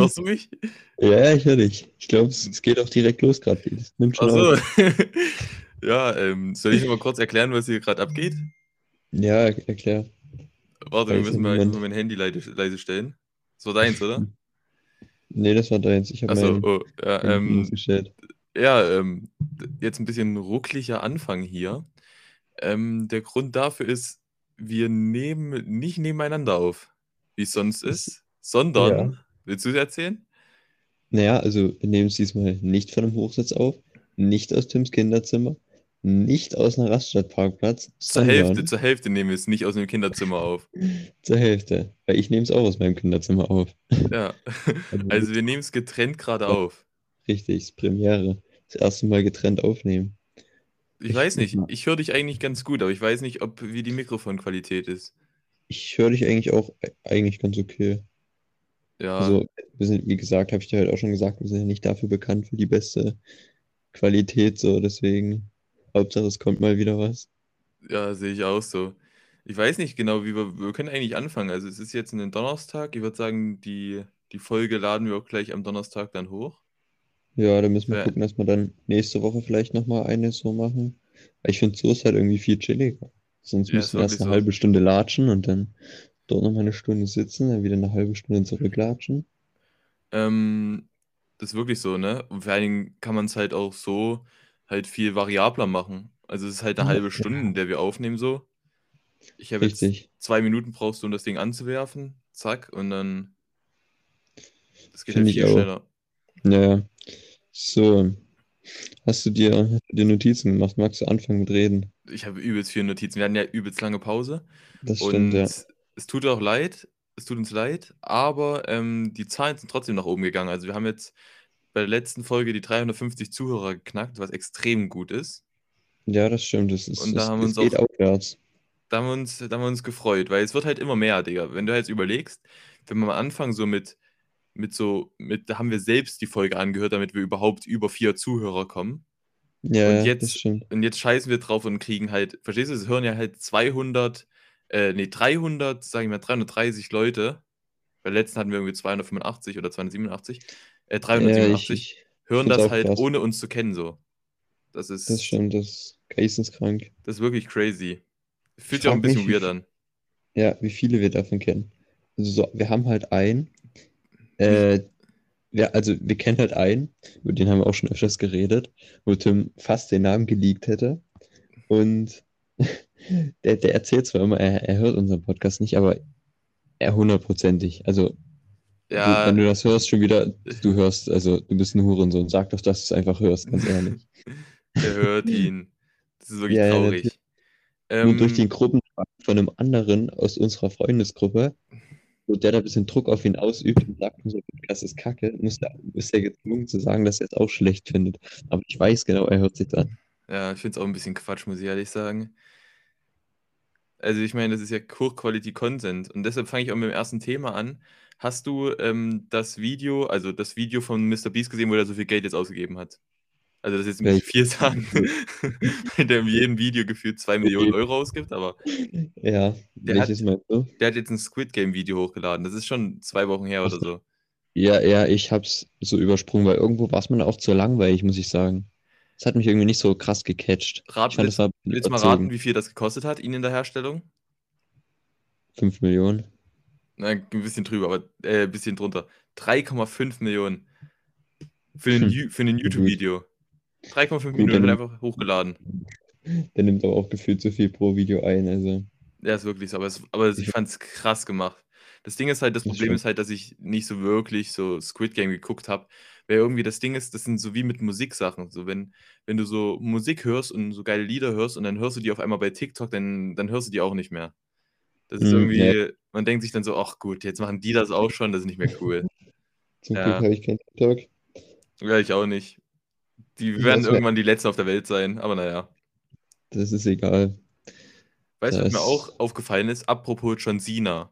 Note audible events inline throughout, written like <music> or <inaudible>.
Hörst du mich? Ja, ich höre dich. Ich glaube, es, es, geht auch direkt los gerade. Nimmt schon so. <laughs> ja, ähm, soll ich mal kurz erklären, was hier gerade abgeht? Ja, erklär. Warte, wir müssen mal mein Handy leise, leise stellen. Das war deins, oder? <laughs> Nee, das war deins. Ich habe Achso, oh, ja, ähm, ja ähm, jetzt ein bisschen ruckliger Anfang hier. Ähm, der Grund dafür ist, wir nehmen nicht nebeneinander auf, wie es sonst ist, sondern, ja. Willst du es erzählen? Naja, also wir nehmen es diesmal nicht von einem Hochsitz auf, nicht aus Tims Kinderzimmer, nicht aus einem Raststadtparkplatz. Zur Hälfte, zur Hälfte nehmen wir es nicht aus dem Kinderzimmer auf. <laughs> zur Hälfte, weil ich nehme es auch aus meinem Kinderzimmer auf. <laughs> Ja, also, also wir nehmen es getrennt gerade auf. Richtig, das Premiere. Das erste Mal getrennt aufnehmen. Ich, ich weiß nicht, ich höre dich eigentlich ganz gut, aber ich weiß nicht, ob wie die Mikrofonqualität ist. Ich höre dich eigentlich auch eigentlich ganz okay. Ja. Also, wir sind, wie gesagt, habe ich dir halt auch schon gesagt, wir sind ja nicht dafür bekannt für die beste Qualität, so deswegen. Hauptsache, es kommt mal wieder was. Ja, sehe ich auch so. Ich weiß nicht genau, wie wir, wir können eigentlich anfangen. Also es ist jetzt ein Donnerstag. Ich würde sagen, die, die Folge laden wir auch gleich am Donnerstag dann hoch. Ja, da müssen wir ja. gucken, dass wir dann nächste Woche vielleicht nochmal eine so machen. Ich finde, so ist halt irgendwie viel chilliger. Sonst ja, müssen wir erst eine so. halbe Stunde latschen und dann dort nochmal eine Stunde sitzen, dann wieder eine halbe Stunde zurücklatschen. Ähm, das ist wirklich so, ne? Und vor allen Dingen kann man es halt auch so halt viel variabler machen. Also es ist halt eine halbe Stunde, in der wir aufnehmen so. Ich habe jetzt zwei Minuten brauchst du, um das Ding anzuwerfen. Zack, und dann. Das geht halt viel schneller. Ja. So. Hast du dir, hast du dir Notizen gemacht? Magst du anfangen mit Reden? Ich habe übelst viele Notizen. Wir hatten ja übelst lange Pause. Das stimmt, und ja. Es tut auch leid, es tut uns leid, aber ähm, die Zahlen sind trotzdem nach oben gegangen. Also wir haben jetzt bei der letzten Folge die 350 Zuhörer geknackt, was extrem gut ist. Ja, das stimmt. Das ist, Und da das, haben wir uns geht auch, aufwärts. Da haben, wir uns, da haben wir uns gefreut, weil es wird halt immer mehr, Digga. Wenn du jetzt überlegst, wenn wir am Anfang so mit, mit so, mit, da haben wir selbst die Folge angehört, damit wir überhaupt über vier Zuhörer kommen. Ja, und jetzt, das stimmt. Und jetzt scheißen wir drauf und kriegen halt, verstehst du, es hören ja halt 200, äh, nee, 300, sag ich mal, 330 Leute. Bei der letzten hatten wir irgendwie 285 oder 287 äh, 387, ja, ich, hören das halt krass. ohne uns zu kennen so. Das ist. Das stimmt, das ist geisteskrank. Das ist wirklich crazy. Fühlt sich auch ein bisschen mich, weird an. Ja, wie viele wir davon kennen. Also so, wir haben halt einen, äh, ja, also wir kennen halt einen, über den haben wir auch schon öfters geredet, wo Tim fast den Namen geleakt hätte. Und <laughs> der, der erzählt zwar immer, er, er hört unseren Podcast nicht, aber er hundertprozentig. Also ja. Du, wenn du das hörst, schon wieder, du hörst, also du bist ein Hurensohn. Sag doch, dass du es einfach hörst, ganz ehrlich. <laughs> Er hört ihn. Das ist wirklich ja, traurig. Ja, ähm, Nur durch den Gruppen von einem anderen aus unserer Freundesgruppe, wo der da ein bisschen Druck auf ihn ausübt und sagt, das ist kacke, muss er, ist er gezwungen zu sagen, dass er es auch schlecht findet. Aber ich weiß genau, er hört sich an. Ja, ich finde es auch ein bisschen Quatsch, muss ich ehrlich sagen. Also ich meine, das ist ja Hochquality-Content und deshalb fange ich auch mit dem ersten Thema an. Hast du ähm, das Video, also das Video von Mr. Beast gesehen, wo er so viel Geld jetzt ausgegeben hat? Also das ist jetzt nicht viel sagen, der in jedem Video gefühlt 2 Millionen Euro ausgibt, aber ja, der hat, der hat jetzt ein Squid Game Video hochgeladen. Das ist schon zwei Wochen her oder so. Ja, ja, ich hab's so übersprungen, weil irgendwo war es mir auch zu langweilig, muss ich sagen. Das hat mich irgendwie nicht so krass gecatcht. Rat, fand, willst, willst du mal raten, wie viel das gekostet hat, ihn in der Herstellung? 5 Millionen. Nein, ein bisschen drüber, aber äh, ein bisschen drunter. 3,5 Millionen für ein, hm. für ein YouTube-Video. 3,5 Millionen einfach hochgeladen. Der nimmt aber auch gefühlt so viel pro Video ein, also. Ja, ist wirklich so, aber, es, aber ich fand es krass gemacht. Das Ding ist halt, das Problem ist halt, dass ich nicht so wirklich so Squid Game geguckt habe. Weil irgendwie das Ding ist, das sind so wie mit Musiksachen. So, wenn, wenn du so Musik hörst und so geile Lieder hörst und dann hörst du die auf einmal bei TikTok, dann, dann hörst du die auch nicht mehr. Das ist hm, irgendwie, ja. man denkt sich dann so, ach gut, jetzt machen die das auch schon, das ist nicht mehr cool. <laughs> Zum ja. Glück habe ich keinen TikTok. Ja, ich auch nicht. Die ich werden irgendwann die Letzten auf der Welt sein, aber naja. Das ist egal. Weißt du, was mir auch aufgefallen ist? Apropos John Cena.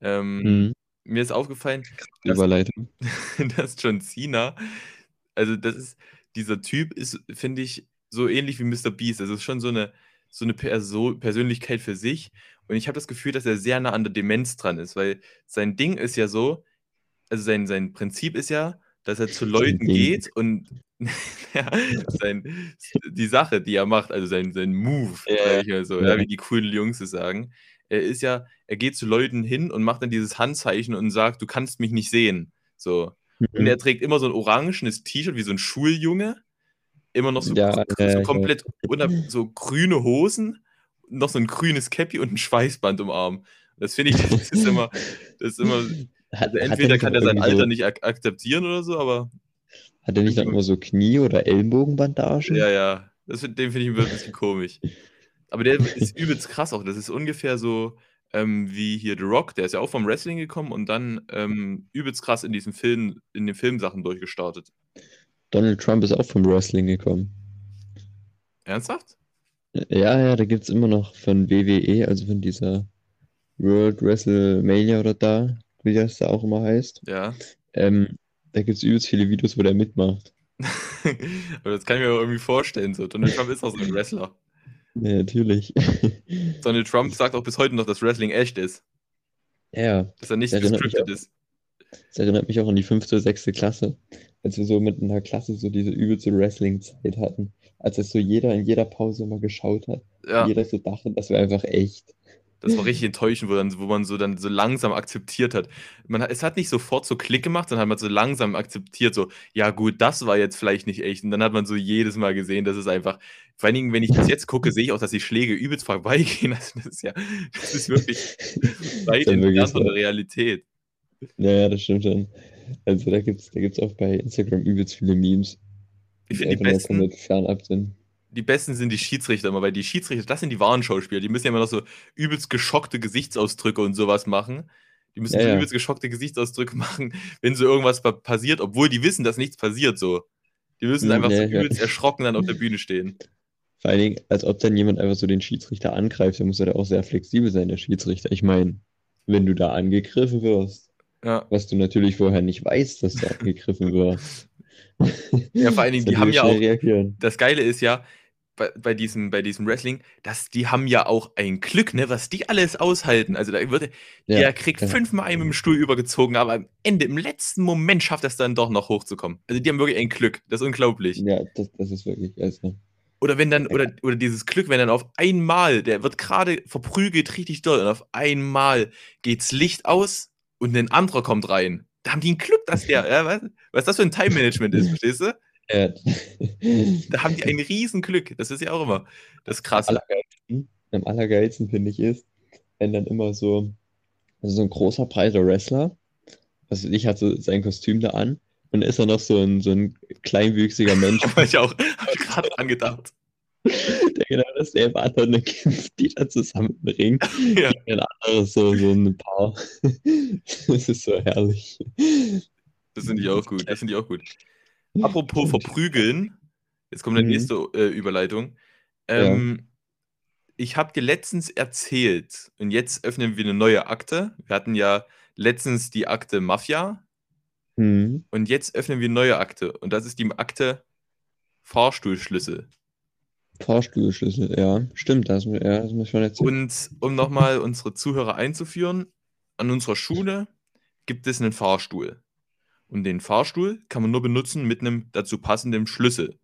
Ähm, mhm. Mir ist aufgefallen, dass, Überleitung. <laughs> dass John Cena, also das ist, dieser Typ ist, finde ich, so ähnlich wie Mr. Beast. Also es ist schon so eine, so eine Perso Persönlichkeit für sich. Und ich habe das Gefühl, dass er sehr nah an der Demenz dran ist, weil sein Ding ist ja so, also sein, sein Prinzip ist ja, dass er zu Leuten geht und <laughs> ja, sein, die Sache, die er macht, also sein, sein Move, Ja, sag ich mal so, ja, wie die coolen Jungs es sagen, er ist ja, er geht zu Leuten hin und macht dann dieses Handzeichen und sagt, du kannst mich nicht sehen. So. Und Mhm. er trägt immer so ein orangenes T-Shirt wie so ein Schuljunge. Immer noch so, Ja, so, ja, weiß. komplett unter, so grüne Hosen, noch so ein grünes Cappy und ein Schweißband im Arm. Das finde ich, das ist immer, das ist immer, also er entweder nicht kann er sein Alter so, nicht ak akzeptieren oder so, aber hat er nicht noch immer so Knie- oder Ellenbogenbandagen? ja, ja, das, den finde ich ein bisschen komisch. <laughs> Aber der <laughs> ist übelst krass auch. Das ist ungefähr so ähm, wie hier The Rock, der ist ja auch vom Wrestling gekommen und dann ähm, übelst krass in diesen Film, in den Filmsachen durchgestartet. Donald Trump ist auch vom Wrestling gekommen. Ernsthaft? Ja, ja, da gibt es immer noch von WWE, also von dieser World WrestleMania oder da, wie das da auch immer heißt. Ja. Ähm, da gibt es übelst viele Videos, wo der mitmacht. <laughs> Aber das kann ich mir irgendwie vorstellen. So. Donald Trump ist auch so ein Wrestler. Ja, natürlich. <laughs> Donald Trump sagt auch bis heute noch, dass Wrestling echt ist. Ja, Dass er nicht Das gescriptet ist. das erinnert mich auch an die fünfte oder sechste Klasse, als wir so mit einer Klasse so diese übelste Wrestling-Zeit hatten. Als es so jeder in jeder Pause immer geschaut hat. Ja, Jeder so dachte, das wäre einfach echt. Das war <laughs> richtig enttäuschend, wo, dann, wo man so dann so langsam akzeptiert hat. Man, es hat nicht sofort so Klick gemacht, sondern hat man so langsam akzeptiert, so, ja gut, das war jetzt vielleicht nicht echt. Und dann hat man so jedes Mal gesehen, dass es einfach, vor allen Dingen, wenn ich das jetzt gucke, sehe ich auch, dass die Schläge übelst vorbeigehen. <laughs> Also das ist ja, das ist wirklich weit entfernt von so. der Realität. Ja, ja, das stimmt schon. Also da gibt's, da gibt's auch bei Instagram übelst viele Memes, Ich die finde die besten, komplett fernab sind. Die besten sind die Schiedsrichter immer, weil die Schiedsrichter, das sind die wahren Schauspieler. Die müssen ja immer noch so übelst geschockte Gesichtsausdrücke und sowas machen. Die müssen Ja, so ja. übelst geschockte Gesichtsausdrücke <laughs> machen, wenn so irgendwas pa- passiert, obwohl die wissen, dass nichts passiert so. Die müssen Hm, einfach so ja, ja. übelst erschrocken dann auf der Bühne stehen. <laughs> Vor allen Dingen, als ob dann jemand einfach so den Schiedsrichter angreift, dann muss er da auch sehr flexibel sein, der Schiedsrichter. Ich meine, wenn du da angegriffen wirst, was du natürlich vorher nicht weißt, dass du <laughs> angegriffen wirst. Ja, vor allen Dingen, die haben ja auch, reagieren. das Geile ist ja, bei, bei, diesem, bei diesem Wrestling, dass die haben ja auch ein Glück, ne, was die alles aushalten. Also da wird, Ja, der kriegt ja. fünfmal einen mit dem Stuhl übergezogen, aber am Ende, im letzten Moment schafft er es dann doch noch hochzukommen. Also die haben wirklich ein Glück. Das ist unglaublich. Ja, das, das ist wirklich, also, Oder wenn dann, oder, oder dieses Glück, wenn dann auf einmal, der wird gerade verprügelt richtig doll und auf einmal geht's Licht aus und ein anderer kommt rein. Da haben die ein Glück, dass der, <laughs> ja, was, was das für ein Time-Management ist, verstehst du? Ja. Da haben die ein Riesen-Glück. Das ist ja auch immer das Krasse. Allergeilsten, am allergeilsten finde ich ist, wenn dann immer so, also so ein großer, breiter Wrestler, also ich hatte sein Kostüm da an und ist dann noch so ein, so ein kleinwüchsiger <laughs> Mensch, Hab ich auch, gerade dran gedacht. der genau dasselbe hat und dann kämpft die da zusammen im Ring. Ja. Ein anderes, so, so ein Paar. <laughs> Das ist so herrlich. Das finde ich auch gut. Das finde ich auch gut. Apropos verprügeln, jetzt kommt die Mhm. nächste äh, Überleitung. Ähm, Ich habe dir letztens erzählt, und jetzt öffnen wir eine neue Akte. Wir hatten ja letztens die Akte Mafia, Hm. und jetzt öffnen wir eine neue Akte. Und das ist die Akte Fahrstuhlschlüssel. Fahrstuhlschlüssel, ja. Stimmt, das, ja, das muss schon erzählen. Und um nochmal unsere Zuhörer einzuführen, an unserer Schule gibt es einen Fahrstuhl. Und den Fahrstuhl kann man nur benutzen mit einem dazu passenden Schlüssel.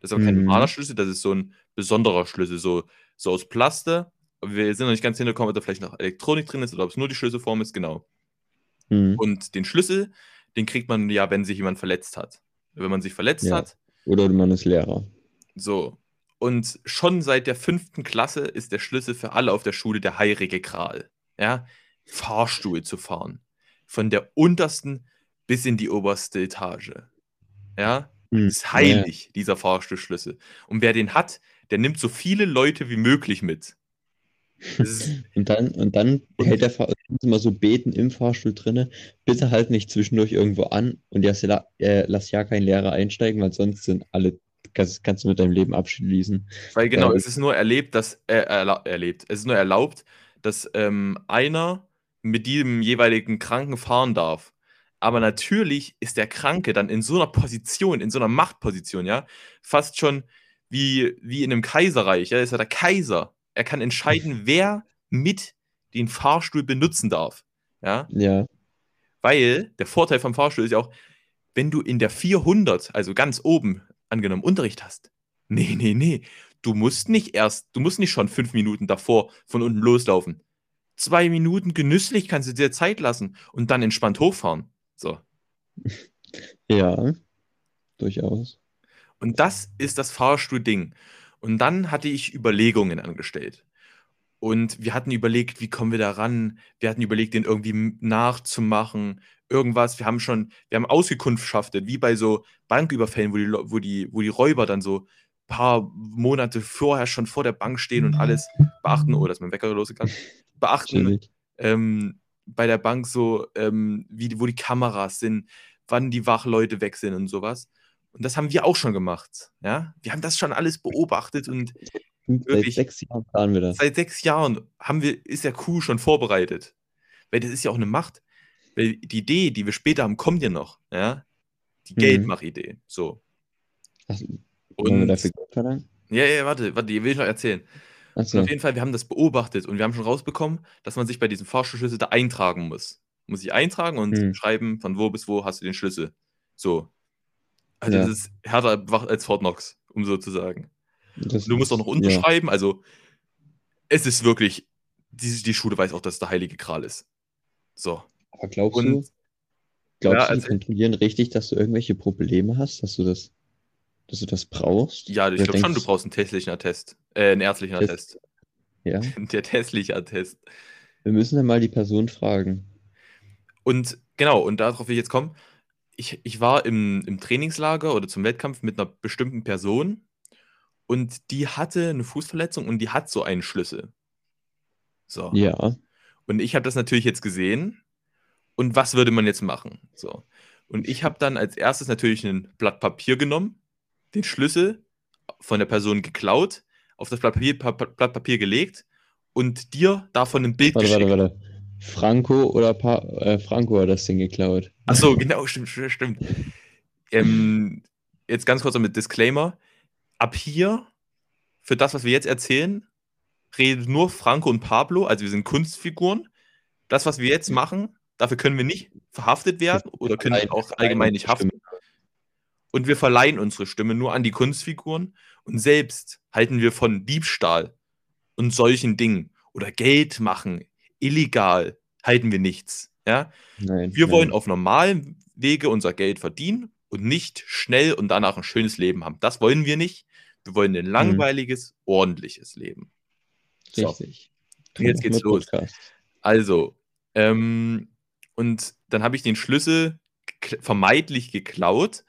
Das ist aber kein Mhm. normaler Schlüssel, das ist so ein besonderer Schlüssel, so, so aus Plaste. Aber wir sind noch nicht ganz hingekommen, ob da vielleicht noch Elektronik drin ist oder ob es nur die Schlüsselform ist, genau. Hm. Und den Schlüssel, den kriegt man ja, wenn sich jemand verletzt hat. Wenn man sich verletzt Ja. hat, Oder man ist Lehrer. so. Und schon seit der fünften Klasse ist der Schlüssel für alle auf der Schule der heilige Gral. Ja, Fahrstuhl zu fahren. Von der untersten bis in die oberste Etage. Ja, Hm. ist heilig, dieser Fahrstuhlschlüssel. Und wer den hat, der nimmt so viele Leute wie möglich mit. <laughs> Und dann, und dann hält der Fahr immer so beten im Fahrstuhl drinne, bitte halt nicht zwischendurch irgendwo an und lass, ja- äh, lass ja keinen Lehrer einsteigen, weil sonst sind alle, kannst, kannst du mit deinem Leben abschließen. weil genau, Ja, es ist nur erlebt, dass, äh, erla erlebt, es ist nur erlaubt, dass ähm, einer mit diesem jeweiligen Kranken fahren darf. Aber natürlich ist der Kranke dann in so einer Position, in so einer Machtposition, ja, fast schon wie, wie in einem Kaiserreich, ja, ist er der Kaiser. Er kann entscheiden, wer mit den Fahrstuhl benutzen darf. Ja, Ja, Weil der Vorteil vom Fahrstuhl ist ja auch, wenn du in der 400, also ganz oben, angenommen Unterricht hast, nee, nee, nee, du musst nicht erst, du musst nicht schon fünf Minuten davor von unten loslaufen. Zwei Minuten genüsslich kannst du dir Zeit lassen und dann entspannt hochfahren. So. Ja, durchaus. Und das ist das Fahrstuhl-Ding. Und dann hatte ich Überlegungen angestellt. Und wir hatten überlegt, wie kommen wir da ran? Wir hatten überlegt, den irgendwie nachzumachen, irgendwas. Wir haben schon, wir haben ausgekundschaftet, wie bei so Banküberfällen, wo die, wo die, wo die Räuber dann so ein paar Monate vorher schon vor der Bank stehen und alles beachten. Oh, dass mein Wecker losgegangen. Beachten ähm, bei der Bank so, ähm, wie, wo die Kameras sind, wann die Wachleute weg sind und sowas. Und das haben wir auch schon gemacht. Ja? Wir haben das schon alles beobachtet und wirklich, seit sechs Jahren planen wir das. Seit sechs Jahren haben wir, ist der Kuh schon vorbereitet. Weil das ist ja auch eine Macht. Weil die Idee, die wir später haben, kommt ja noch. Ja? Die mhm. Geldmachidee. So. Und dafür Geld verlangen? Ja, ja, warte, warte, will ich noch erzählen. So. auf jeden Fall, wir haben das beobachtet und wir haben schon rausbekommen, dass man sich bei diesem Fahrstuhlschlüssel da eintragen muss. Muss ich eintragen und hm. schreiben, von wo bis wo hast du den Schlüssel. So. Also ja. das ist härter als Fort Knox, um so zu sagen. du musst auch noch unterschreiben, ja. also es ist wirklich, die, die Schule weiß auch, dass es der heilige Gral ist. So. Aber glaubst und, du, glaubst ja, also, die kontrollieren richtig, dass du irgendwelche Probleme hast, dass du das, dass du das brauchst? Ja, ich glaube schon, du brauchst einen testlichen Attest, äh, einen ärztlichen Attest. Ja. <laughs> Der testliche Attest. Wir müssen dann mal die Person fragen. Und genau, und darauf will ich jetzt kommen. Ich, ich war im, im Trainingslager oder zum Wettkampf mit einer bestimmten Person und die hatte eine Fußverletzung und die hat so einen Schlüssel. So. Ja. Und ich habe das natürlich jetzt gesehen. Und was würde man jetzt machen? So. Und ich habe dann als erstes natürlich ein Blatt Papier genommen, den Schlüssel von der Person geklaut, auf das Blatt Papier, Blatt Papier gelegt und dir davon ein Bild warte, geschickt. Warte, warte. Franco oder pa äh, Franco hat das Ding geklaut. Achso, genau, stimmt, stimmt. Ähm, jetzt ganz kurz mit Disclaimer. Ab hier, für das, was wir jetzt erzählen, redet nur Franco und Pablo, also wir sind Kunstfiguren. Das, was wir jetzt machen, dafür können wir nicht verhaftet werden oder können auch allgemein nicht haften. Und wir verleihen unsere Stimme nur an die Kunstfiguren und selbst halten wir von Diebstahl und solchen Dingen oder Geld machen, illegal halten wir nichts. Ja? Nein, wir nein. wollen auf normalem Wege unser Geld verdienen und nicht schnell und danach ein schönes Leben haben. Das wollen wir nicht. Wir wollen ein mhm. langweiliges, mhm. ordentliches Leben. So. Richtig. Und jetzt geht's los. Podcast. Also, ähm, und dann habe ich den Schlüssel vermeidlich geklaut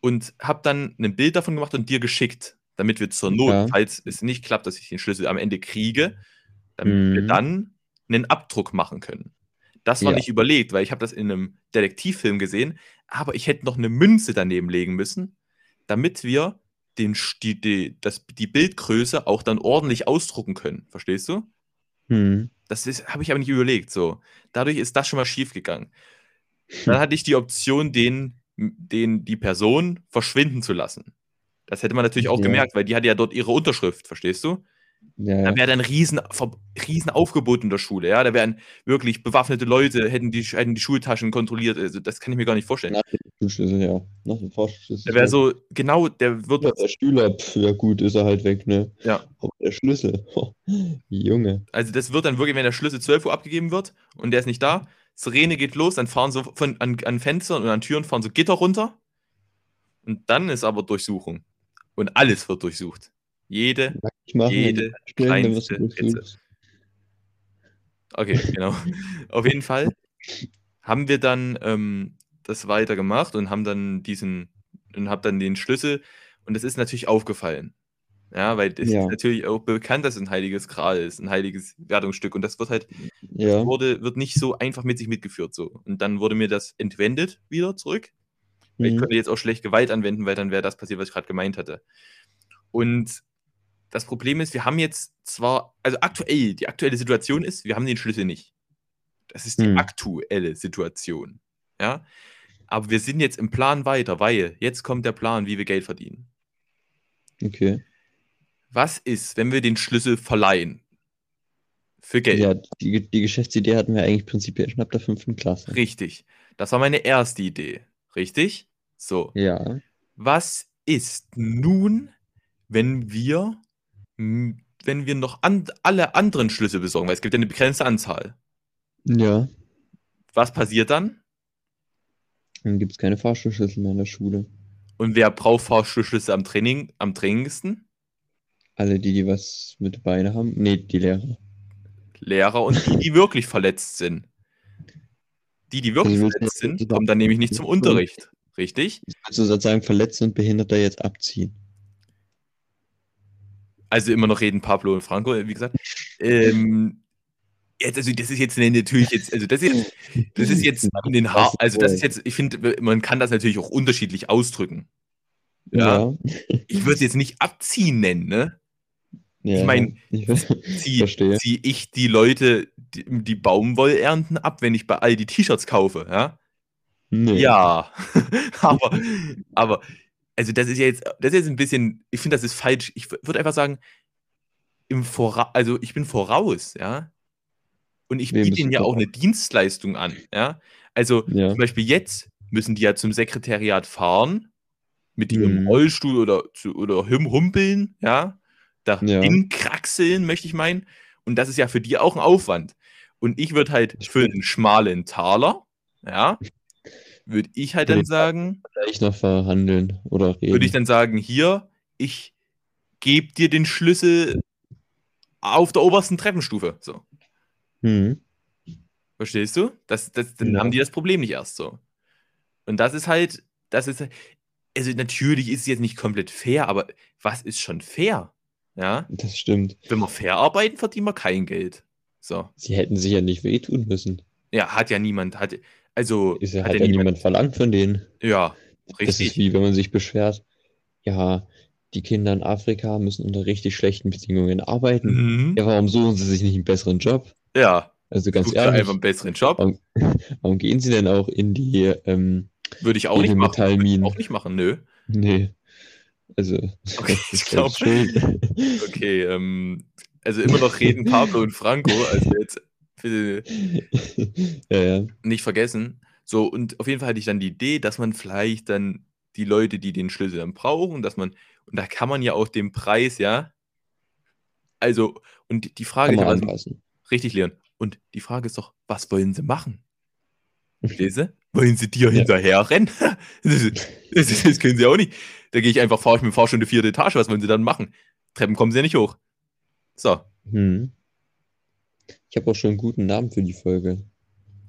und habe dann ein Bild davon gemacht und dir geschickt, damit wir zur Not, ja. falls es nicht klappt, dass ich den Schlüssel am Ende kriege, damit mhm. wir dann einen Abdruck machen können. Das war ja. nicht überlegt, weil ich habe das in einem Detektivfilm gesehen, aber ich hätte noch eine Münze daneben legen müssen, damit wir den, die, die, das, die Bildgröße auch dann ordentlich ausdrucken können. Verstehst du? Mhm. Das habe ich aber nicht überlegt. So. Dadurch ist das schon mal schief gegangen. Dann <laughs> hatte ich die Option, den, den, die Person verschwinden zu lassen. Das hätte man natürlich auch ja. gemerkt, weil die hatte ja dort ihre Unterschrift, verstehst du? Ja. Da wäre dann ein riesen, riesen Aufgebot in der Schule, ja. Da wären wirklich bewaffnete Leute, hätten die, hätten die Schultaschen kontrolliert. Also das kann ich mir gar nicht vorstellen. Nach dem Schulschlüssel, ja. Nach dem Vorschlüssel. Der wäre so, genau, der wird. Ja, der Schüler, ja gut, ist er halt weg, ne? Ja. Aber der Schlüssel, oh, <laughs> Junge. Also das wird dann wirklich, wenn der Schlüssel 12 Uhr abgegeben wird und der ist nicht da, Sirene geht los, dann fahren so von, an, an Fenstern und an Türen fahren so Gitter runter. Und dann ist aber Durchsuchung. Und alles wird durchsucht. Jede, jede kleinste Ritze. Okay, genau. <laughs> Auf jeden Fall haben wir dann ähm, das weitergemacht und haben dann diesen und habe dann den Schlüssel und das ist natürlich aufgefallen. Ja, weil es ja. ist natürlich auch bekannt, dass es ein heiliges Gral ist, ein heiliges Wertungsstück und das wird halt ja. wurde wird nicht so einfach mit sich mitgeführt so und dann wurde mir das entwendet wieder zurück. Mhm. Ich könnte jetzt auch schlecht Gewalt anwenden, weil dann wäre das passiert, was ich gerade gemeint hatte. Und das Problem ist, wir haben jetzt zwar, also aktuell, die aktuelle Situation ist, wir haben den Schlüssel nicht. Das ist die hm. aktuelle Situation. Ja. Aber wir sind jetzt im Plan weiter, weil jetzt kommt der Plan, wie wir Geld verdienen. Okay. Was ist, wenn wir den Schlüssel verleihen? Für Geld. Ja, die, die Geschäftsidee hatten wir eigentlich prinzipiell schon ab der fünften Klasse. Richtig. Das war meine erste Idee. Richtig? So. Ja. Was ist nun, wenn wir, wenn wir noch an, alle anderen Schlüssel besorgen? Weil es gibt ja eine begrenzte Anzahl. Ja. Was passiert dann? Dann gibt es keine Fahrstuhlschlüssel mehr in der Schule. Und wer braucht Fahrstuhlschlüssel am Training, am dringendsten? Alle, die, die was mit Beine haben. Nee, die Lehrer. Lehrer und die, die wirklich verletzt sind. Die, die wirklich Also verletzt sind, kommen dann nämlich nicht zum Unterricht. Richtig? Du sozusagen Verletzte und Behinderte jetzt abziehen? Also immer noch reden Pablo und Franco, wie gesagt. Ähm, jetzt, also das ist jetzt natürlich jetzt, also das ist jetzt, das ist jetzt <laughs> in den Haar, also das ist jetzt, ich finde, man kann das natürlich auch unterschiedlich ausdrücken. Ja. Ich würde es jetzt nicht abziehen nennen, ne? Ja Ich mein, <laughs> ich Ziehe zieh ich die Leute, die, die Baumwollernten ab, wenn ich bei Aldi T-Shirts kaufe, ja? Nee. Ja. <laughs> aber, aber, also das ist ja jetzt, das ist jetzt ein bisschen, ich finde, das ist falsch. Ich würde einfach sagen, im Vora also ich bin voraus, ja. Und ich biete ihnen ja auch eine Dienstleistung an, ja. Also Ja. zum Beispiel jetzt müssen die ja zum Sekretariat fahren, mit ihrem Mhm. Rollstuhl oder, zu, oder hum- humpeln, ja. Da Ja. hinkraxeln, möchte ich meinen. Und das ist ja für die auch ein Aufwand. Und ich würde halt für einen schmalen Taler, ja, würde ich halt dann ich sagen, Gleich noch verhandeln oder reden. würde ich dann sagen, hier, ich gebe dir den Schlüssel auf der obersten Treppenstufe. So. Hm. Verstehst du? Das, das, dann Ja. haben die das Problem nicht erst so. Und das ist halt, das ist, also natürlich ist es jetzt nicht komplett fair, aber was ist schon fair? Ja, Das stimmt. wenn wir fair arbeiten, verdienen wir kein Geld. So. Sie hätten sich ja nicht wehtun müssen. Ja, hat ja niemand, hat, also, Ist ja, hat hat ja ja niemand, niemand verlangt von denen. ja, Das ist richtig. wie wenn man sich beschwert, ja, die Kinder in Afrika müssen unter richtig schlechten Bedingungen arbeiten. Mhm. Ja, warum suchen sie sich nicht einen besseren Job? Ja, Also ganz such dir ehrlich, einfach einen besseren Job. warum, <laughs> warum gehen sie denn auch in die, ähm, Würde ich auch nicht machen. Würde ich auch nicht machen, nö. Nee. Also, Okay, ich ist glaub- selbst schuld. <laughs> Okay, ähm, also immer noch reden Pablo und Franco, also jetzt bitte <laughs> ja, ja. nicht vergessen. So, und auf jeden Fall hatte ich dann die Idee, dass man vielleicht dann die Leute, die den Schlüssel dann brauchen, dass man, und da kann man ja auch den Preis, ja, also, und die Frage ist anpassen. richtig, Leon, und die Frage ist doch, was wollen sie machen? Lese? Wollen sie dir Ja. hinterher rennen? <laughs> Das, das, das können sie auch nicht. Da gehe ich einfach, fahre ich mit dem Fahrstunde vierte Etage, was wollen sie dann machen? Treppen kommen sie ja nicht hoch. So, Hm. Ich habe auch schon einen guten Namen für die Folge.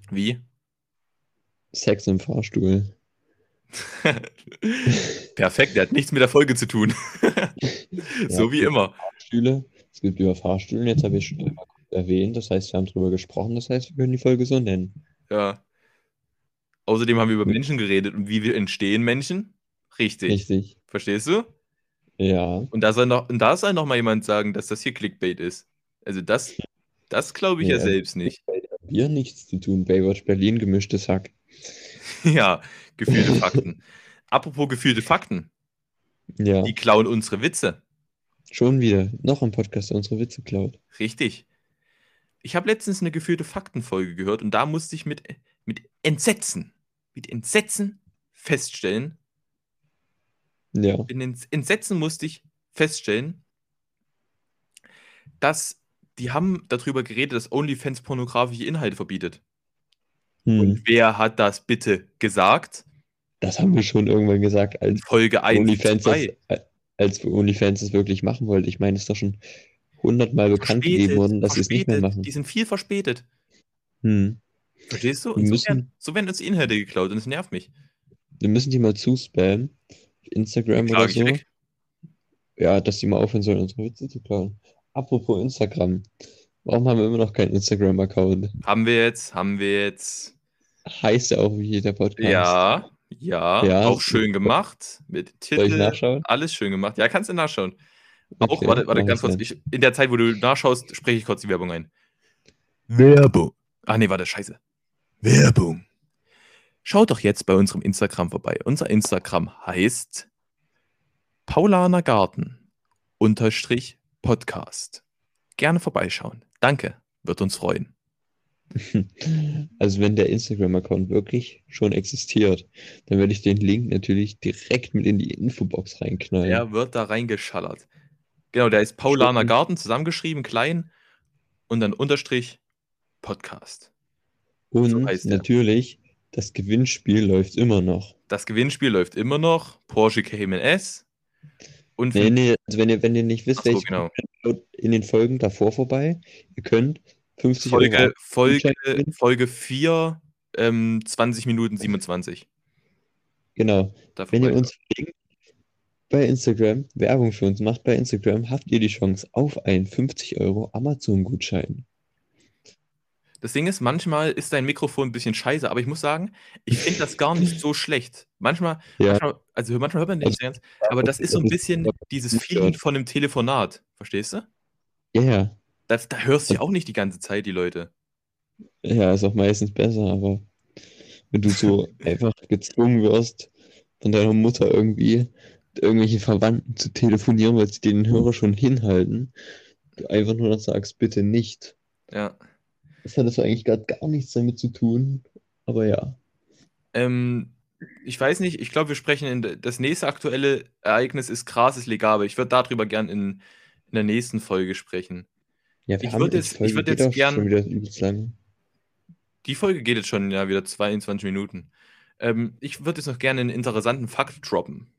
wie? Sex im Fahrstuhl. <laughs> Perfekt, der hat nichts mit der Folge zu tun. <laughs> so wie immer. Fahrstühle. Es gibt über Fahrstühlen, jetzt habe ich schon erwähnt. Das heißt, wir haben drüber gesprochen. Das heißt, wir können die Folge so nennen. Ja. Außerdem haben wir über Hm. Menschen geredet und wie wir entstehen Menschen. Richtig. Richtig. Verstehst du? Ja. Und da soll noch, und da soll noch mal jemand sagen, dass das hier Clickbait ist. Also das, das glaube ich ja, Ja. selbst nicht. Wir nichts zu tun. Baywatch Berlin, gemischtes Hack. <laughs> ja, gefühlte Fakten. <laughs> Apropos gefühlte Fakten. Ja. Die klauen unsere Witze. Schon wieder. Noch ein Podcast, der unsere Witze klaut. Richtig. Ich habe letztens eine geführte Faktenfolge gehört und da musste ich mit, mit Entsetzen, mit Entsetzen feststellen, Ja. in Ents- Entsetzen musste ich feststellen, dass die haben darüber geredet, dass OnlyFans pornografische Inhalte verbietet. Hm. Und wer hat das bitte gesagt? Das haben wir schon irgendwann gesagt, als Folge 1 und OnlyFans das, 2. als wir OnlyFans das wirklich machen wollten. Ich meine, es ist doch schon hundertmal bekannt gegeben worden, dass sie es nicht mehr machen. Die sind viel verspätet. Hm. Verstehst du? Wir Und so müssen- werden, so werden uns Inhalte geklaut und es nervt mich. Wir müssen die mal zuspammen. Instagram oder so. weg. Ja, dass die mal aufhören sollen, unsere Witze zu klauen. Apropos Instagram. Warum haben wir immer noch keinen Instagram-Account? Haben wir jetzt, haben wir jetzt. Heißt ja auch wie jeder Podcast. Ja, ja, Ja, auch schön gemacht. Mit Soll ich Titel, nachschauen? alles schön gemacht. Ja, kannst du nachschauen. Auch, Okay, warte, warte mach ganz kurz. Ich, in der Zeit, wo du nachschaust, spreche ich kurz die Werbung ein. Werbung. Ah, nee, warte, scheiße. Werbung. Schaut doch jetzt bei unserem Instagram vorbei. Unser Instagram heißt Paulaner Garten unterstrich Podcast. Gerne vorbeischauen. Danke. Wird uns freuen. <laughs> Also wenn der Instagram-Account wirklich schon existiert, dann werde ich den Link natürlich direkt mit in die Infobox reinknallen. Der wird da reingeschallert. Genau, der ist Paulaner. Garten, zusammengeschrieben, klein und dann Unterstrich Podcast. Und so natürlich, das Gewinnspiel läuft immer noch. Das Gewinnspiel läuft immer noch. Porsche Cayman S. Und Nee, nee, also wenn ihr, wenn ihr nicht wisst, Ach so, welche genau. schaut in den Folgen davor vorbei. Ihr könnt 50 Folge, Euro Folge. Folge 4, ähm, 20 Minuten 27. Genau. Da Wenn ihr uns verlinkt bei Instagram, Werbung für uns macht bei Instagram, habt ihr die Chance auf einen 50 Euro Amazon-Gutschein. Das Ding ist, manchmal ist dein Mikrofon ein bisschen scheiße, aber ich muss sagen, ich finde das gar nicht so schlecht. Manchmal, Ja. manchmal also manchmal hört man den nicht ganz, aber das ist so ein bisschen dieses Feeling von einem Telefonat. Verstehst du? Ja, ja. Da, da hörst du ja auch nicht die ganze Zeit, die Leute. Ja, ist auch meistens besser, aber wenn du so <laughs> einfach gezwungen wirst, von deiner Mutter irgendwie mit irgendwelchen Verwandten zu telefonieren, weil sie den Hörer schon hinhalten, du einfach nur noch sagst, bitte nicht. Ja. Das hat das eigentlich gerade gar nichts damit zu tun, aber ja. Ähm, ich weiß nicht, ich glaube, wir sprechen in das nächste aktuelle Ereignis ist legal, aber ich würde darüber gern in, in der nächsten Folge sprechen. Ja, wir Ich würd die jetzt- ich Folge würd geht jetzt gern-. Die Folge geht jetzt schon ja wieder 22 Minuten. Ähm, ich würde jetzt noch gerne einen interessanten Fakt droppen.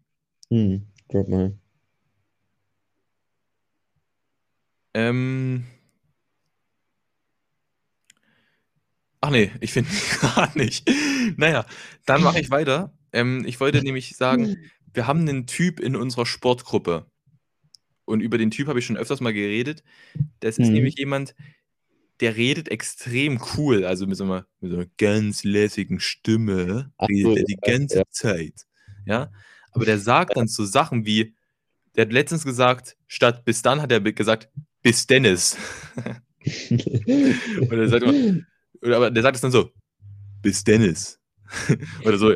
Hm, drop mal. Ähm. Ach nee, ich finde <laughs> gerade nicht. Naja, dann mache ich weiter. Ähm, ich wollte nämlich sagen, wir haben einen Typ in unserer Sportgruppe. Und über den Typ habe ich schon öfters mal geredet. Das ist Mhm. nämlich jemand, der redet extrem cool, also mit so einer, mit so einer ganz lässigen Stimme, Ach redet so, er die ganze ja. Zeit. Ja, aber der sagt dann so Sachen wie, der hat letztens gesagt, statt bis dann hat er gesagt, bis Dennis. <laughs> Und er sagt immer, aber der sagt es dann so, bis Dennis. <laughs> Oder so,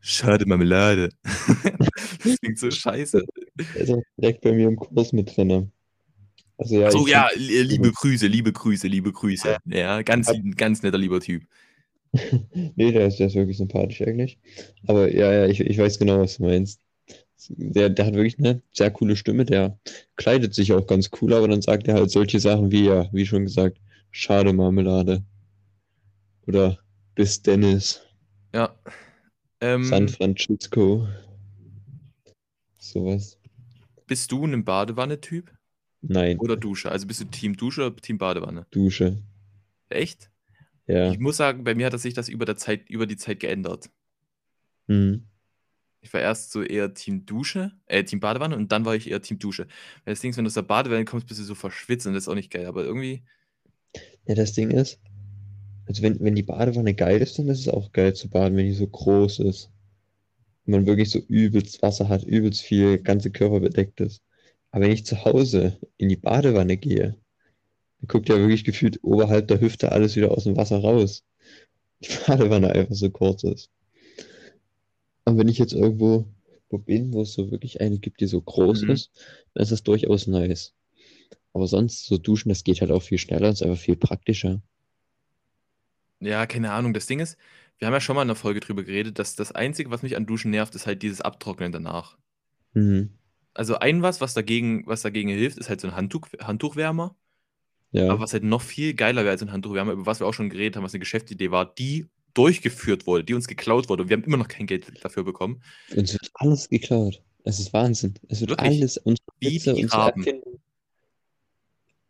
schade Marmelade. <laughs> das klingt so scheiße. Der ist auch direkt bei mir im Kurs mit drin. Also ja, so, ja, li- liebe Grüße, liebe Grüße, liebe Grüße. Ja, ganz, ganz netter lieber Typ. <laughs> Nee, der ist, der ist wirklich sympathisch eigentlich. Aber ja, ja, ich, ich weiß genau, was du meinst. Der, der hat wirklich eine sehr coole Stimme, der kleidet sich auch ganz cool, aber dann sagt er halt solche Sachen wie, ja, wie schon gesagt, schade Marmelade. Oder bis Dennis, Ja. Ähm, San Francisco. Sowas. bist du ein Badewanne-Typ Nein, oder Dusche? Also bist du Team Dusche oder Team Badewanne? Dusche. Echt? Ja. Ich muss sagen, bei mir hat sich das über, der Zeit, über die Zeit geändert. Hm. Ich war erst so eher Team Dusche, äh, Team Badewanne und dann war ich eher Team Dusche. Weil das Ding ist, wenn du aus der Badewanne kommst, bist du so verschwitzt und das ist auch nicht geil. Aber irgendwie, Ja, das Ding ist, also wenn, wenn die Badewanne geil ist, dann ist es auch geil zu baden, wenn die so groß ist. Und man wirklich so übelst Wasser hat, übelst viel, ganze Körper bedeckt ist. Aber wenn ich zu Hause in die Badewanne gehe, dann guckt ja wirklich gefühlt oberhalb der Hüfte alles wieder aus dem Wasser raus. <laughs> Die Badewanne einfach so kurz ist. Und wenn ich jetzt irgendwo wo bin, wo es so wirklich eine gibt, die so groß Mhm. ist, dann ist das durchaus nice. Aber sonst so duschen, das geht halt auch viel schneller und ist einfach viel praktischer. Ja, keine Ahnung. Das Ding ist, wir haben ja schon mal in der Folge drüber geredet, dass das Einzige, was mich an Duschen nervt, ist halt dieses Abtrocknen danach. Mhm. Also ein was, was dagegen, was dagegen hilft, ist halt so ein Handtuch, Handtuchwärmer. Ja. Aber was halt noch viel geiler wäre als ein Handtuchwärmer, über was wir auch schon geredet haben, was eine Geschäftsidee war, die durchgeführt wurde, die uns geklaut wurde. Und wir haben immer noch kein Geld dafür bekommen. Uns wird alles geklaut. Es ist Wahnsinn. Es wird Wirklich? alles, unsere Wie Witze, die unsere.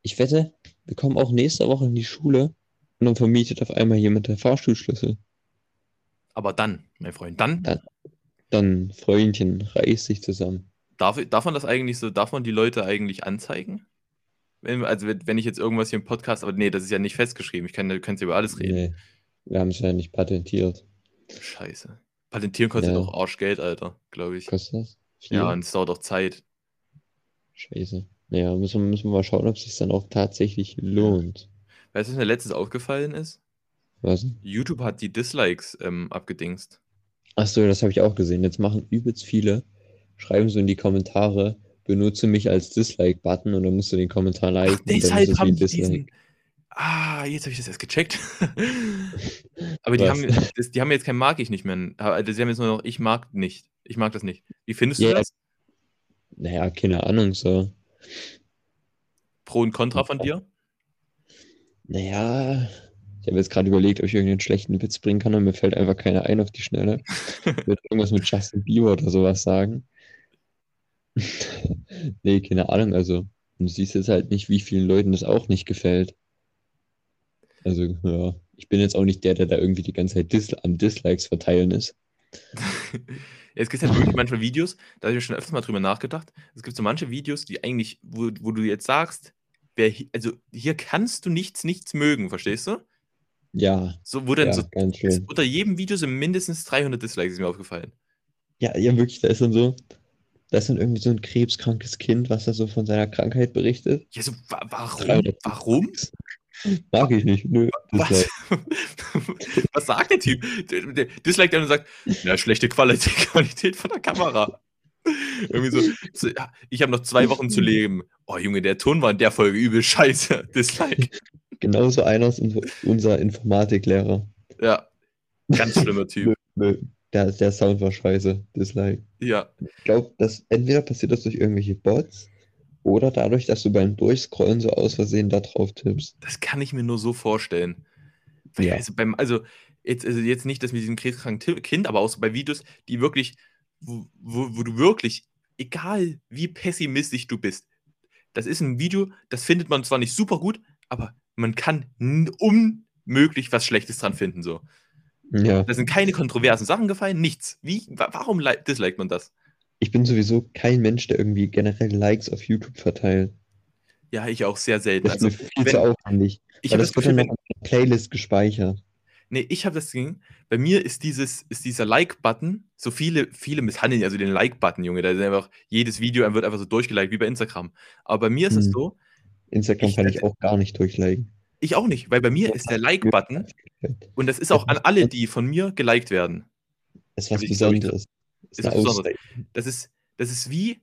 Ich wette, wir kommen auch nächste Woche in die Schule und dann vermietet auf einmal jemand den Fahrstuhlschlüssel. Aber dann, mein Freund, dann Dann- Dann, Freundchen, reiß dich zusammen. darf, darf man das eigentlich so, darf man die Leute eigentlich anzeigen? Wenn, also wenn ich jetzt irgendwas hier im Podcast, aber nee, das ist ja nicht festgeschrieben. Ich kann, du kannst ja über alles reden. Nee, wir haben es ja nicht patentiert. Scheiße. Patentieren kostet Ja. doch Arschgeld, Alter, glaube ich. Kostet das? Viel? Ja, und es dauert auch Zeit. Scheiße. Naja, müssen wir, müssen wir mal schauen, ob es sich dann auch tatsächlich lohnt. Weißt du, was mir letztens aufgefallen ist? Was? YouTube hat die Dislikes ähm, abgedingst. Achso, das habe ich auch gesehen. Jetzt machen übelst viele, schreiben so in die Kommentare, benutze mich als Dislike-Button und dann musst du den Kommentar liken Ach, deshalb haben die diesen. Ah, jetzt habe ich das erst gecheckt. <laughs> Aber die haben, das, die haben jetzt kein Mag ich nicht mehr. Also, Sie haben jetzt nur noch ich mag nicht. Ich mag das nicht. Wie findest du Ja. das? Naja, keine Ahnung, so. Pro und Contra von dir? Naja, ich habe jetzt gerade überlegt, ob ich irgendeinen schlechten Witz bringen kann und mir fällt einfach keiner ein auf die Schnelle. Ich würde irgendwas mit Justin Bieber oder sowas sagen. <laughs> Nee, keine Ahnung, also du siehst jetzt halt nicht, wie vielen Leuten das auch nicht gefällt. Also, ja, ich bin jetzt auch nicht der, der da irgendwie die ganze Zeit Dis am Dislikes verteilen ist. <laughs> Es gibt halt wirklich manchmal Videos, da habe ich schon öfters mal drüber nachgedacht. Es gibt so manche Videos, die eigentlich, wo, wo du jetzt sagst, wer also hier kannst du nichts, nichts mögen, verstehst du? Ja, So, wo dann ja, so ganz schön. unter jedem Video sind mindestens 300 Dislikes, ist mir aufgefallen. Ja, ja, wirklich, da ist dann so, da ist dann irgendwie so ein krebskrankes Kind, was da so von seiner Krankheit berichtet. Ja, so, wa warum? 300 Warum? Mag ich nicht, nö. Was? <laughs> Was sagt der Typ? Der, der Dislike dann und sagt, ja, schlechte Qualität, <laughs> Qualität von der Kamera. Irgendwie so, ich habe noch zwei Wochen zu leben. Oh Junge, der Ton war in der Folge übel scheiße. <laughs> Dislike. Genauso einer ist unser- Informatiklehrer. Ja, ganz schlimmer Typ. <laughs> Nö, der, der Sound war scheiße. Dislike. Ja, Ich glaube, dass entweder passiert das durch irgendwelche Bots oder dadurch, dass du beim Durchscrollen so aus Versehen da drauf tippst. das kann ich mir nur so vorstellen. Ja. Also, beim, also, jetzt, also jetzt nicht das mit diesem krebskranken Kind, aber auch so bei Videos, die wirklich, wo, wo, wo du wirklich, egal wie pessimistisch du bist, das ist ein Video, das findet man zwar nicht super gut, aber man kann unmöglich was Schlechtes dran finden. So. Ja, Da sind keine kontroversen Sachen gefallen, nichts. Wie, wa- warum li- disliked man das? ich bin sowieso kein Mensch, der irgendwie generell Likes auf YouTube verteilt. Ja, ich auch sehr selten. Das ist Also, mir viel wenn- zu aufwendig. ich habe das das wird Gefühl, wenn, der Playlist gespeichert. Nee, ich habe das Ding, bei mir ist dieses, ist dieser Like-Button, so viele, viele misshandeln also den Like-Button, Junge, da ist einfach, jedes Video wird einfach so durchgeliked, wie bei Instagram. Aber bei mir ist es Hm. so, Instagram Ich kann ich auch gar nicht durchliken. ich auch nicht, weil bei mir ist der Like-Button, und das ist auch an alle, die von mir geliked werden. Das ist was Also ich- Besonderes. Das ist was Besonderes. Das ist, das ist wie,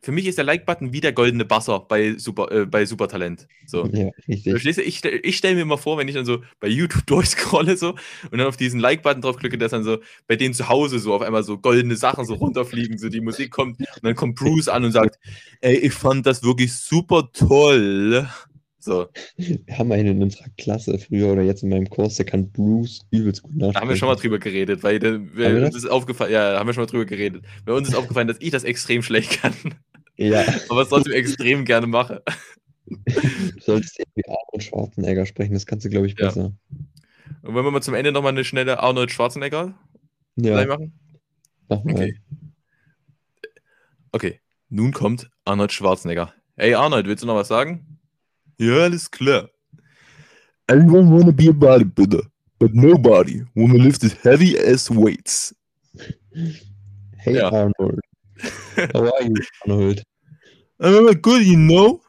für mich ist der Like-Button wie der goldene Basser bei, Super, äh, bei Supertalent. So. Ja, richtig. Verstehst du? Ich, ich stelle mir immer vor, wenn ich dann so bei YouTube <laughs> durchscrolle so und dann auf diesen Like-Button draufklicke, dass dann so bei denen zu Hause so auf einmal so goldene Sachen so runterfliegen, so die Musik kommt und dann kommt Bruce an und sagt, ey, ich fand das wirklich super toll. So, Wir haben einen in unserer Klasse früher oder jetzt in meinem Kurs, der kann Bruce übelst gut nachsprechen. da haben wir schon mal drüber geredet, weil Haben wir uns ist aufgefallen, ja, haben wir schon mal drüber geredet. Bei uns ist aufgefallen, dass ich das extrem schlecht kann, Ja, aber es trotzdem extrem gerne mache. du solltest irgendwie Arnold Schwarzenegger sprechen, das kannst du, glaube ich, Ja. besser. Und wollen wir mal zum Ende nochmal eine schnelle Arnold Schwarzenegger Ja, machen? mach mal. Okay. Okay, nun kommt Arnold Schwarzenegger. Hey Arnold, willst du noch was sagen? Ja, alles klar. Everyone wanna be a bodybuilder, but nobody wanna lift as heavy as weights. Hey Ja. Arnold. <laughs> How are you, Arnold? I'm good, you know.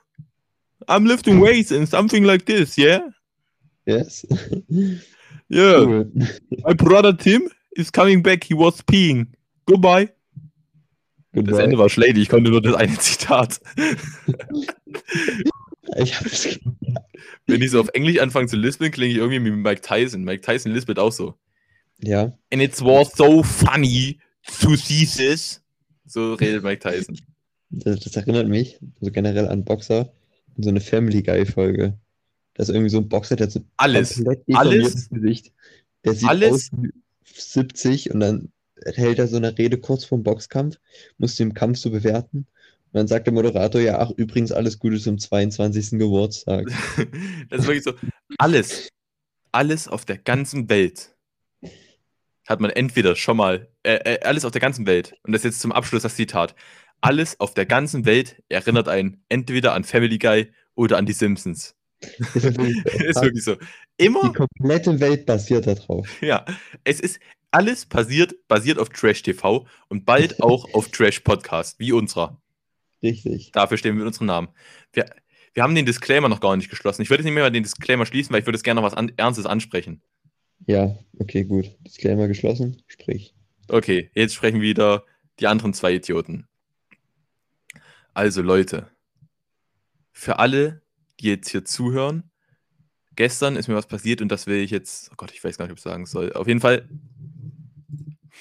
I'm lifting weights and something like this, yeah? Yes. <laughs> Yeah. My brother Tim is coming back. He was peeing. Goodbye. Das Goodbye. Ende war schlecht. Ich konnte nur das eine <laughs> Zitat. <laughs> Ich hab's. Wenn ich so auf Englisch anfange zu lispeln, klinge ich irgendwie wie Mike Tyson. Mike Tyson lispelt auch so. Ja, And it was so funny to see this. So redet Mike Tyson. Das, das erinnert mich so generell an Boxer in so eine Family Guy-Folge. Da ist irgendwie so ein Boxer, der hat so Alles. Alles. Gesicht. Der sieht Alles. aus wie 70 und dann hält er so eine Rede kurz vorm Boxkampf, muss den Kampf so bewerten. Und dann sagt der Moderator, ja, ach, übrigens alles Gute zum 22. Geburtstag. <laughs> Das ist wirklich so. Alles. Alles auf der ganzen Welt hat man entweder schon mal. Äh, äh, alles auf der ganzen Welt. Und das ist jetzt zum Abschluss das Zitat. Alles auf der ganzen Welt erinnert einen entweder an Family Guy oder an die Simpsons. <laughs> Ist wirklich so. <laughs> so. Die Immer, komplette Welt basiert darauf. ja. Es ist alles passiert, basiert auf Trash TV und bald <laughs> auch auf Trash Podcast, wie unserer. Richtig. Dafür stehen wir mit unserem Namen. Wir, wir haben den Disclaimer noch gar nicht geschlossen. Ich würde jetzt nicht mehr mal den Disclaimer schließen, weil ich würde jetzt gerne noch was an, Ernstes ansprechen. Ja, okay, gut. Disclaimer geschlossen. Sprich. Okay, jetzt sprechen wieder die anderen zwei Idioten. Also Leute, für alle, die jetzt hier zuhören, gestern ist mir was passiert und das will ich jetzt, oh Gott, ich weiß gar nicht, ob ich sagen soll. Auf jeden Fall